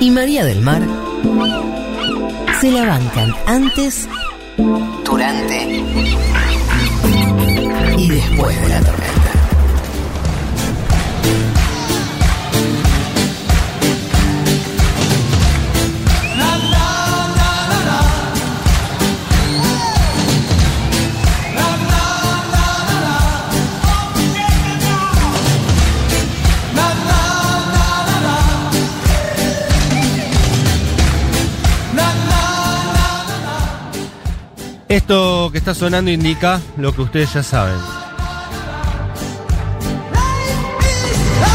Y María del Mar se la bancan antes, durante y después de la tormenta. Esto que está sonando indica lo que ustedes ya saben.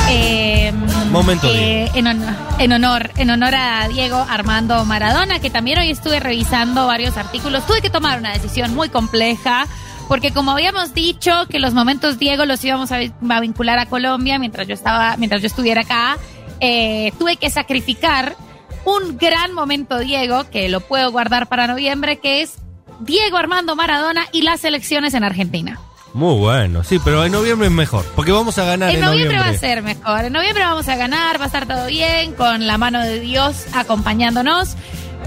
Eh, Momento eh, en, hon- en honor, en honor a Diego Armando Maradona, que también hoy estuve revisando varios artículos. Tuve que tomar una decisión muy compleja, porque como habíamos dicho que los momentos Diego los íbamos a vincular a Colombia mientras yo estaba, mientras yo estuviera acá, eh, tuve que sacrificar un gran momento Diego, que lo puedo guardar para noviembre, que es Diego Armando Maradona y las elecciones en Argentina. Muy bueno, sí, pero en noviembre es mejor, porque vamos a ganar en, En noviembre va a ser mejor. En noviembre vamos a ganar, va a estar todo bien, con la mano de Dios acompañándonos.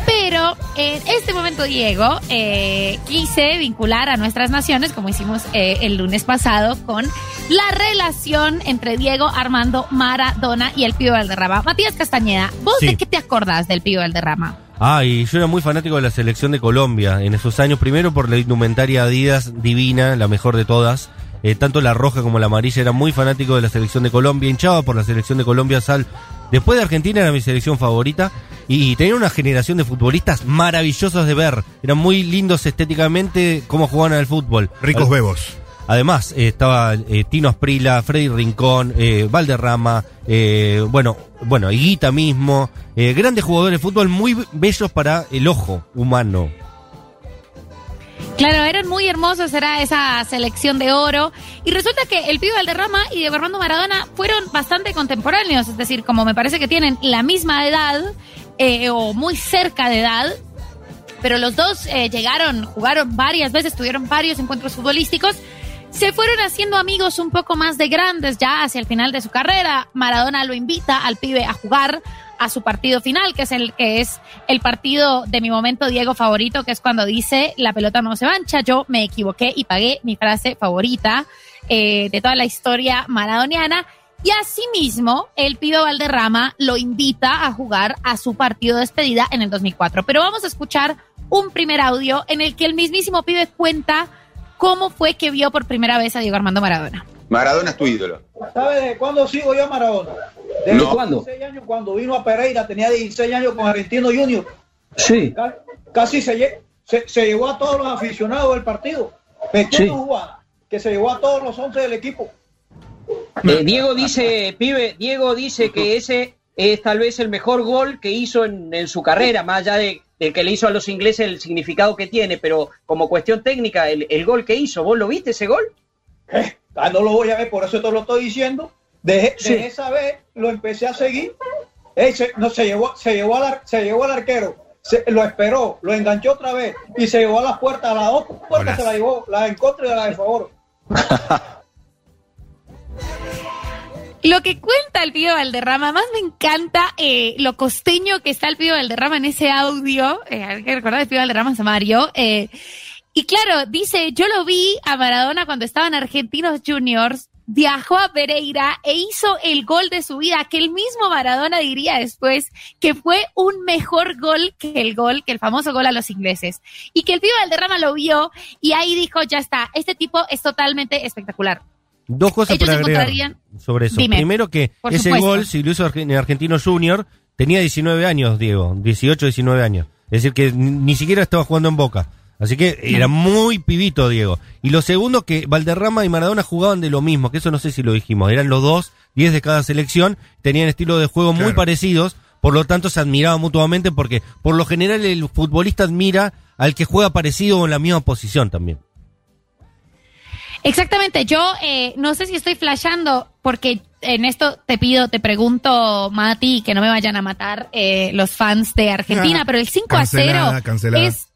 Pero en este momento, Diego, eh, quise vincular a nuestras naciones, como hicimos eh, el lunes pasado, con la relación entre Diego Armando Maradona y el Pío Valderrama. Matías Castañeda, ¿vos Sí. de qué te acordás del Pío Valderrama? Ah, y yo era muy fanático de la selección de Colombia en esos años, primero por la indumentaria Adidas divina, la mejor de todas. Eh, tanto la roja como la amarilla era muy fanático de la selección de Colombia, hinchaba por la selección de Colombia, Sal. Después de Argentina era mi selección favorita y tenía una generación de futbolistas maravillosos de ver. Eran muy lindos estéticamente cómo jugaban al fútbol. Ricos bebos. Además, eh, estaba eh, Tino Asprila, Freddy Rincón, eh, Valderrama, bueno, bueno, Higuita mismo, grandes jugadores de fútbol muy bellos para el ojo humano. Claro, eran muy hermosos, era esa selección de oro. Y resulta que el Pío Valderrama y Diego Armando Maradona fueron bastante contemporáneos, es decir, como me parece que tienen la misma edad eh, o muy cerca de edad, pero los dos llegaron, jugaron varias veces, tuvieron varios encuentros futbolísticos. Se fueron haciendo amigos un poco más de grandes ya hacia el final de su carrera. Maradona lo invita al pibe a jugar a su partido final, que es el que es el partido de mi momento Diego favorito, que es cuando dice la pelota no se mancha. Yo me equivoqué y pagué mi frase favorita eh, de toda la historia maradoniana. Y asimismo, el pibe Valderrama lo invita a jugar a su partido de despedida en el 2004. Pero vamos a escuchar un primer audio en el que el mismísimo pibe cuenta cómo fue que vio por primera vez a Diego Armando Maradona. Maradona es tu ídolo. ¿Sabes de cuándo sigo yo a Maradona? Desde No. cuándo? 16 años cuando vino a Pereira, tenía 16 años con Argentino Junior. Sí. Ca- Casi se, lle- se, se llevó a todos los aficionados del partido. Sí. jugada, que se llevó a todos los 11 del equipo. Eh, Diego dice, pibe, Diego dice que ese es tal vez el mejor gol que hizo en, en su carrera, más allá de, del que le hizo a los ingleses el significado que tiene, pero como cuestión técnica, el, el gol que hizo, ¿vos lo viste ese gol? Eh, ah, no lo voy a ver, por eso te lo estoy diciendo. Desde, Sí. desde esa vez lo empecé a seguir. Eh, se, no, se, llevó, se, llevó al, se llevó al arquero, se- lo esperó, lo enganchó otra vez y se llevó a las puertas, a las dos puertas se la llevó, la de en contra y la de favor. Lo que cuenta el Pío Valderrama, más me encanta eh, lo costeño que está el Pío Valderrama en ese audio. Eh, hay que recordar el Pío Valderrama es Mario. eh, y claro, dice, yo lo vi a Maradona cuando estaba en Argentinos Juniors, viajó a Pereira e hizo el gol de su vida, que el mismo Maradona diría después que fue un mejor gol que el gol, que el famoso gol a los ingleses. Y que el Pío Valderrama lo vio y ahí dijo, ya está, este tipo es totalmente espectacular. Dos cosas Ellos para agregar encontrarían- sobre eso. Dime. Primero que ese supuesto. gol, si lo hizo en Argentino Junior, tenía 19 años, Diego, 18, 19 años. Es decir, que ni siquiera estaba jugando en Boca. Así que era muy pibito, Diego. Y lo segundo, que Valderrama y Maradona jugaban de lo mismo, que eso no sé si lo dijimos. Eran los dos, 10 de cada selección, tenían estilos de juego muy parecidos, por lo tanto se admiraban mutuamente, porque por lo general el futbolista admira al que juega parecido o en la misma posición también. Exactamente, yo eh, no sé si estoy flasheando, porque en esto te pido, te pregunto, Mati, que no me vayan a matar eh, los fans de Argentina, Ah, pero el 5 a 0 cancelada, cancelada. es,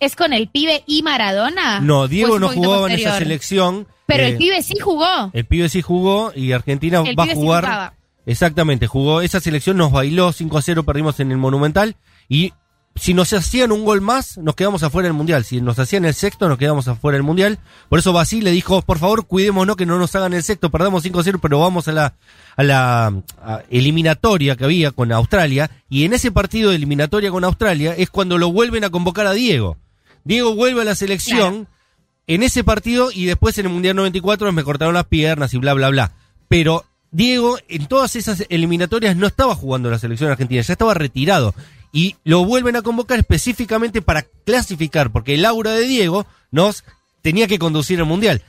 es con el pibe y Maradona. No, ¿O Diego es un no poquito jugaba en esa posterior? selección. Pero eh, el pibe sí jugó. El pibe sí jugó y Argentina El va a sí jugar. Exactamente, jugó esa selección, nos bailó 5 a 0, perdimos en el Monumental y si nos hacían un gol más, nos quedamos afuera del Mundial. Si nos hacían el sexto, nos quedamos afuera del Mundial. Por eso Basile dijo, por favor, cuidémonos que no nos hagan el sexto, perdamos 5 a 0, pero vamos a la, a la a eliminatoria que había con Australia. Y en ese partido de eliminatoria con Australia es cuando lo vuelven a convocar a Diego. Diego vuelve a la selección en ese partido y después en el Mundial 94 me cortaron las piernas y bla, bla, bla. Pero Diego en todas esas eliminatorias no estaba jugando la selección argentina, ya estaba retirado. Y lo vuelven a convocar específicamente para clasificar, porque el aura de Diego nos tenía que conducir al Mundial.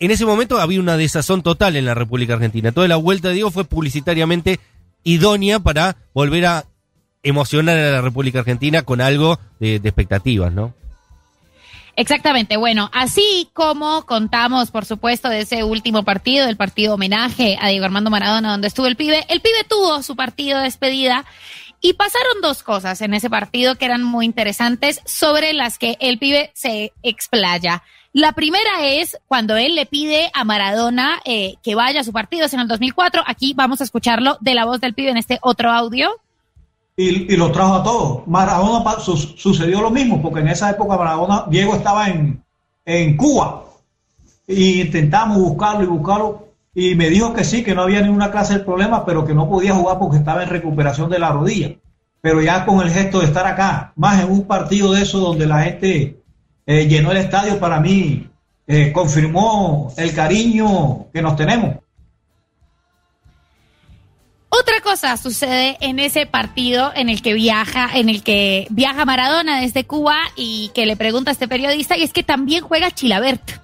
En ese momento había una desazón total en la República Argentina. Toda la vuelta de Diego fue publicitariamente idónea para volver a emocionar a la República Argentina con algo de, expectativas, ¿no? Exactamente, bueno, así como contamos, por supuesto, de ese último partido, el partido homenaje a Diego Armando Maradona, donde estuvo el pibe, el pibe tuvo su partido de despedida y pasaron dos cosas en ese partido que eran muy interesantes sobre las que el pibe se explaya. La primera es cuando él le pide a Maradona eh, que vaya a su partido, es en el 2004. Aquí vamos a escucharlo de la voz del pibe en este otro audio y, y los trajo a todos. Maradona sucedió lo mismo, porque en esa época Maradona, Diego estaba en, en Cuba y intentamos buscarlo y buscarlo y me dijo que sí, que no había ninguna clase de problema, pero que no podía jugar porque estaba en recuperación de la rodilla. Pero ya con el gesto de estar acá, más en un partido de eso donde la gente eh, llenó el estadio, para mí eh, confirmó el cariño que nos tenemos. Otra cosa sucede en ese partido en el que viaja, en el que viaja Maradona desde Cuba y que le pregunta a este periodista, y es que también juega Chilabert.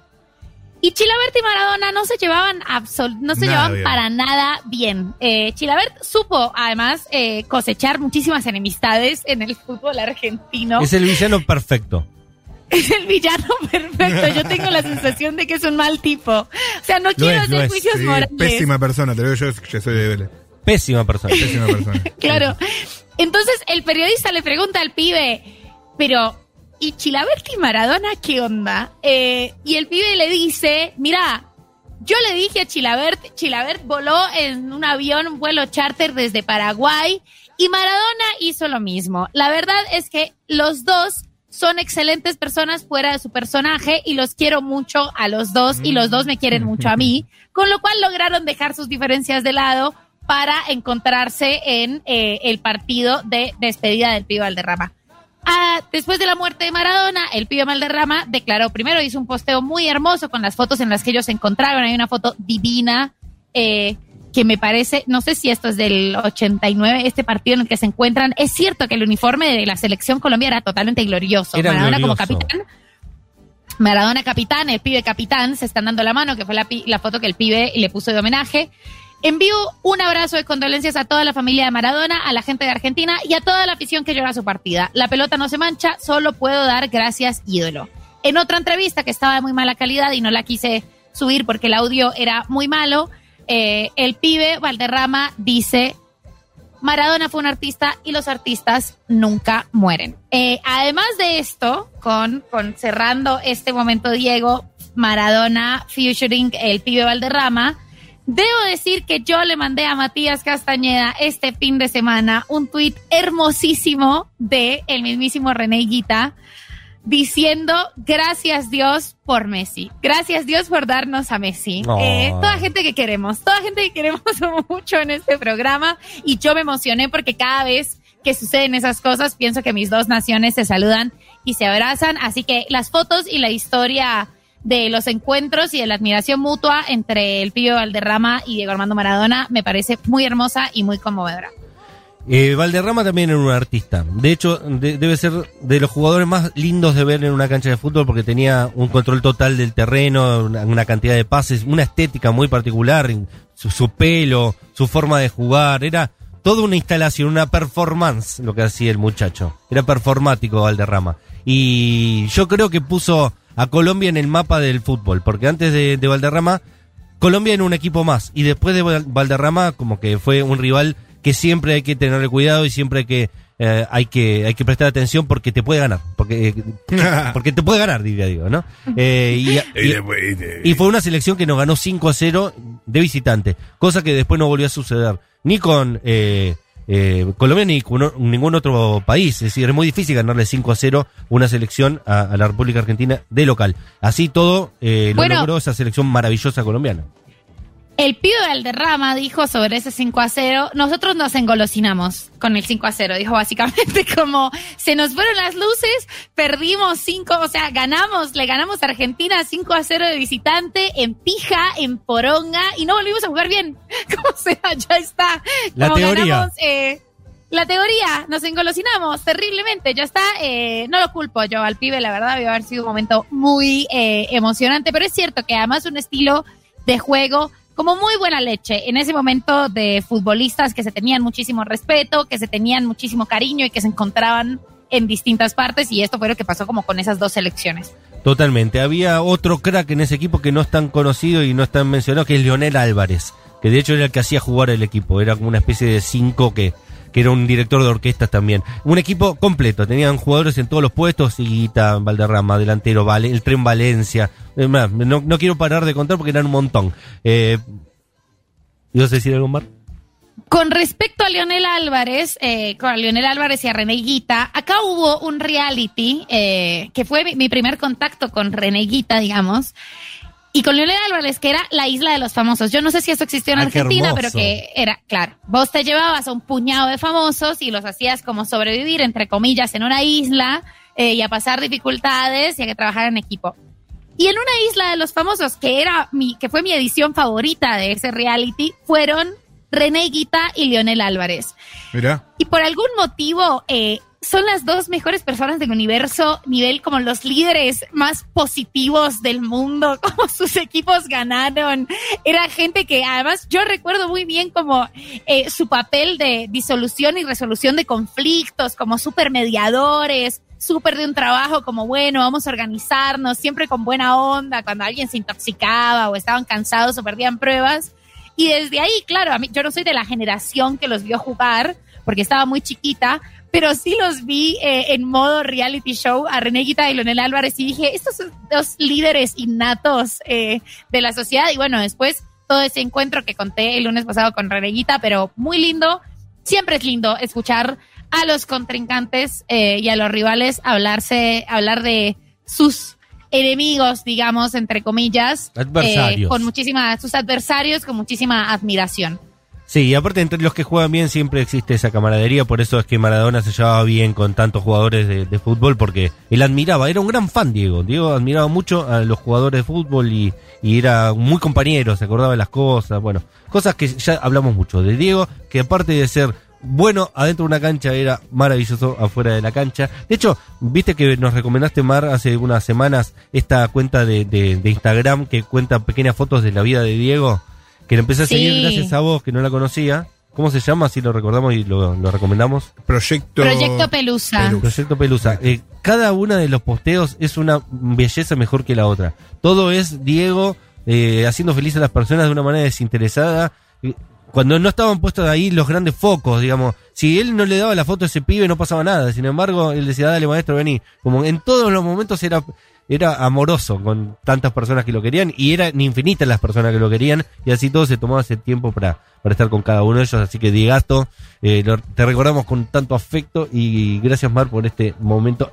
Y Chilabert y Maradona no se llevaban absol- no se Nada llevaban bien. para nada bien. Eh, Chilabert supo además eh, cosechar muchísimas enemistades en el fútbol argentino. Es el villano perfecto. Es el villano perfecto. Yo tengo la sensación de que es un mal tipo. O sea, no quiero es, hacer es. juicios Sí, morales. pésima persona, te lo digo yo que soy de Vélez. Pésima persona. Pésima persona. Claro. Entonces el periodista le pregunta al pibe, pero ¿y Chilabert y Maradona qué onda? Eh, y el pibe le dice, mira, yo le dije a Chilabert, Chilabert voló en un avión, un vuelo charter desde Paraguay y Maradona hizo lo mismo. La verdad es que los dos son excelentes personas fuera de su personaje y los quiero mucho a los dos y los dos me quieren mucho a mí, con lo cual lograron dejar sus diferencias de lado para encontrarse en eh, el partido de despedida del pibe Valderrama. Ah, después de la muerte de Maradona, el pibe Valderrama declaró, primero hizo un posteo muy hermoso con las fotos en las que ellos se encontraron, hay una foto divina eh, que me parece, no sé si esto es del 89, este partido en el que se encuentran, es cierto que el uniforme de la selección colombiana era totalmente glorioso, Era Maradona como capitán, Maradona capitán, el pibe capitán, se están dando la mano, que fue la, la foto que el pibe le puso de homenaje. Envío un abrazo de condolencias a toda la familia de Maradona, a la gente de Argentina y a toda la afición que llora su partida. La pelota no se mancha, solo puedo dar gracias, ídolo. En otra entrevista que estaba de muy mala calidad y no la quise subir porque el audio era muy malo, eh, el pibe Valderrama dice, Maradona fue un artista y los artistas nunca mueren. Eh, además de esto, con, con cerrando este momento Diego, Maradona featuring el pibe Valderrama, debo decir que yo le mandé a Matías Castañeda este fin de semana un tuit hermosísimo de el mismísimo René Guita diciendo gracias Dios por Messi, gracias Dios por darnos a Messi. Oh. Eh, toda gente que queremos, toda gente que queremos mucho en este programa y yo me emocioné porque cada vez que suceden esas cosas pienso que mis dos naciones se saludan y se abrazan, así que las fotos y la historia de los encuentros y de la admiración mutua entre el Pío Valderrama y Diego Armando Maradona me parece muy hermosa y muy conmovedora. Eh, Valderrama también era un artista. De hecho, de- debe ser de los jugadores más lindos de ver en una cancha de fútbol porque tenía un control total del terreno, una, cantidad de pases, una estética muy particular, su pelo, su forma de jugar. Era toda una instalación, una performance lo que hacía el muchacho. Era performático Valderrama. Y yo creo que puso a Colombia en el mapa del fútbol, porque antes de, de Valderrama Colombia era un equipo más y después de Val- Valderrama como que fue un rival que siempre hay que tenerle cuidado y siempre hay que, eh, hay que, hay que prestar atención porque te puede ganar, porque, porque te puede ganar, diría digo, ¿no? Eh, y- y- y fue una selección que nos ganó 5 a 0 de visitante, cosa que después no volvió a suceder ni con eh, Colombia ni ningún otro país. Es decir, es muy difícil ganarle 5 a 0 una selección a, a la República Argentina de local. Así todo eh, lo Bueno. logró esa selección maravillosa colombiana. El pibe Valderrama dijo sobre ese 5 a 0, nosotros nos engolosinamos con el 5 a 0, dijo básicamente como se nos fueron las luces, perdimos 5, o sea, ganamos, le ganamos a Argentina 5 a 0 de visitante en pija, en poronga y no volvimos a jugar bien. Como sea, ya está. La Como teoría. ganamos, eh, la teoría, nos engolosinamos terriblemente, ya está, eh, no lo culpo yo al pibe, la verdad, debió haber sido un momento muy eh, emocionante, pero es cierto que además un estilo de juego como muy buena leche en ese momento de futbolistas que se tenían muchísimo respeto, que se tenían muchísimo cariño y que se encontraban en distintas partes y esto fue lo que pasó como con esas dos selecciones. Totalmente. Había otro crack en ese equipo que no es tan conocido y no es tan mencionado, que es Leonel Álvarez, que de hecho era el que hacía jugar el equipo. Era como una especie de cinco que, que era un director de orquestas también. Un equipo completo, tenían jugadores en todos los puestos, Higuita, Valderrama, delantero, Vale, el Tren Valencia. Más, No, no quiero parar de contar porque eran un montón. Eh, ¿Ibas decir algo más? Con respecto a Leonel Álvarez, eh, con Leonel Álvarez y a René Guita, acá hubo un reality eh, que fue mi, mi primer contacto con René Guita, digamos, y con Leonel Álvarez, que era la isla de los famosos. Yo no sé si eso existió en Argentina, pero que era, claro, vos te llevabas a un puñado de famosos y los hacías como sobrevivir, entre comillas, en una isla eh, y a pasar dificultades y a que trabajar en equipo. Y en una isla de los famosos, que era mi, que fue mi edición favorita de ese reality, fueron René Guita y Leonel Álvarez. Mirá. Y por algún motivo, eh, son las dos mejores personas del universo, nivel como los líderes más positivos del mundo, como sus equipos ganaron. Era gente que además yo recuerdo muy bien como eh, su papel de disolución y resolución de conflictos, como super mediadores, súper de un trabajo como bueno, vamos a organizarnos, siempre con buena onda, cuando alguien se intoxicaba o estaban cansados o perdían pruebas. Y desde ahí, claro, a mí, yo no soy de la generación que los vio jugar, porque estaba muy chiquita, pero sí los vi eh, en modo reality show a René Guita y Leonel Álvarez y dije, estos son dos líderes innatos eh, de la sociedad. Y bueno, después todo ese encuentro que conté el lunes pasado con René Guita, pero muy lindo. Siempre es lindo escuchar a los contrincantes eh, y a los rivales hablarse, hablar de sus enemigos, digamos, entre comillas, Adversarios. eh, con muchísima, sus adversarios con muchísima admiración. Sí, y aparte entre los que juegan bien siempre existe esa camaradería, por eso es que Maradona se llevaba bien con tantos jugadores de, fútbol, porque él admiraba, era un gran fan Diego, Diego admiraba mucho a los jugadores de fútbol y, era muy compañero, se acordaba de las cosas, bueno, cosas que ya hablamos mucho de Diego, que aparte de ser bueno adentro de una cancha era maravilloso afuera de la cancha. De hecho, viste que nos recomendaste, Mar, hace unas semanas esta cuenta de- de Instagram que cuenta pequeñas fotos de la vida de Diego, que lo empecé a Sí. seguir gracias a vos, que no la conocía. ¿Cómo se llama? Así lo recordamos y lo, lo recomendamos. Proyecto. Proyecto Pelusa. Pelusa. Proyecto Pelusa. Eh, cada una de los posteos es una belleza mejor que la otra. Todo es Diego eh, haciendo feliz a las personas de una manera desinteresada. Eh, Cuando no estaban puestos ahí los grandes focos, digamos, si él no le daba la foto a ese pibe no pasaba nada. Sin embargo, él decía, dale maestro, vení. Como en todos los momentos era, era amoroso con tantas personas que lo querían y eran infinitas las personas que lo querían y así todo se tomaba ese tiempo para, para estar con cada uno de ellos. Así que Diegasto, eh, te recordamos con tanto afecto y gracias Mar por este momento.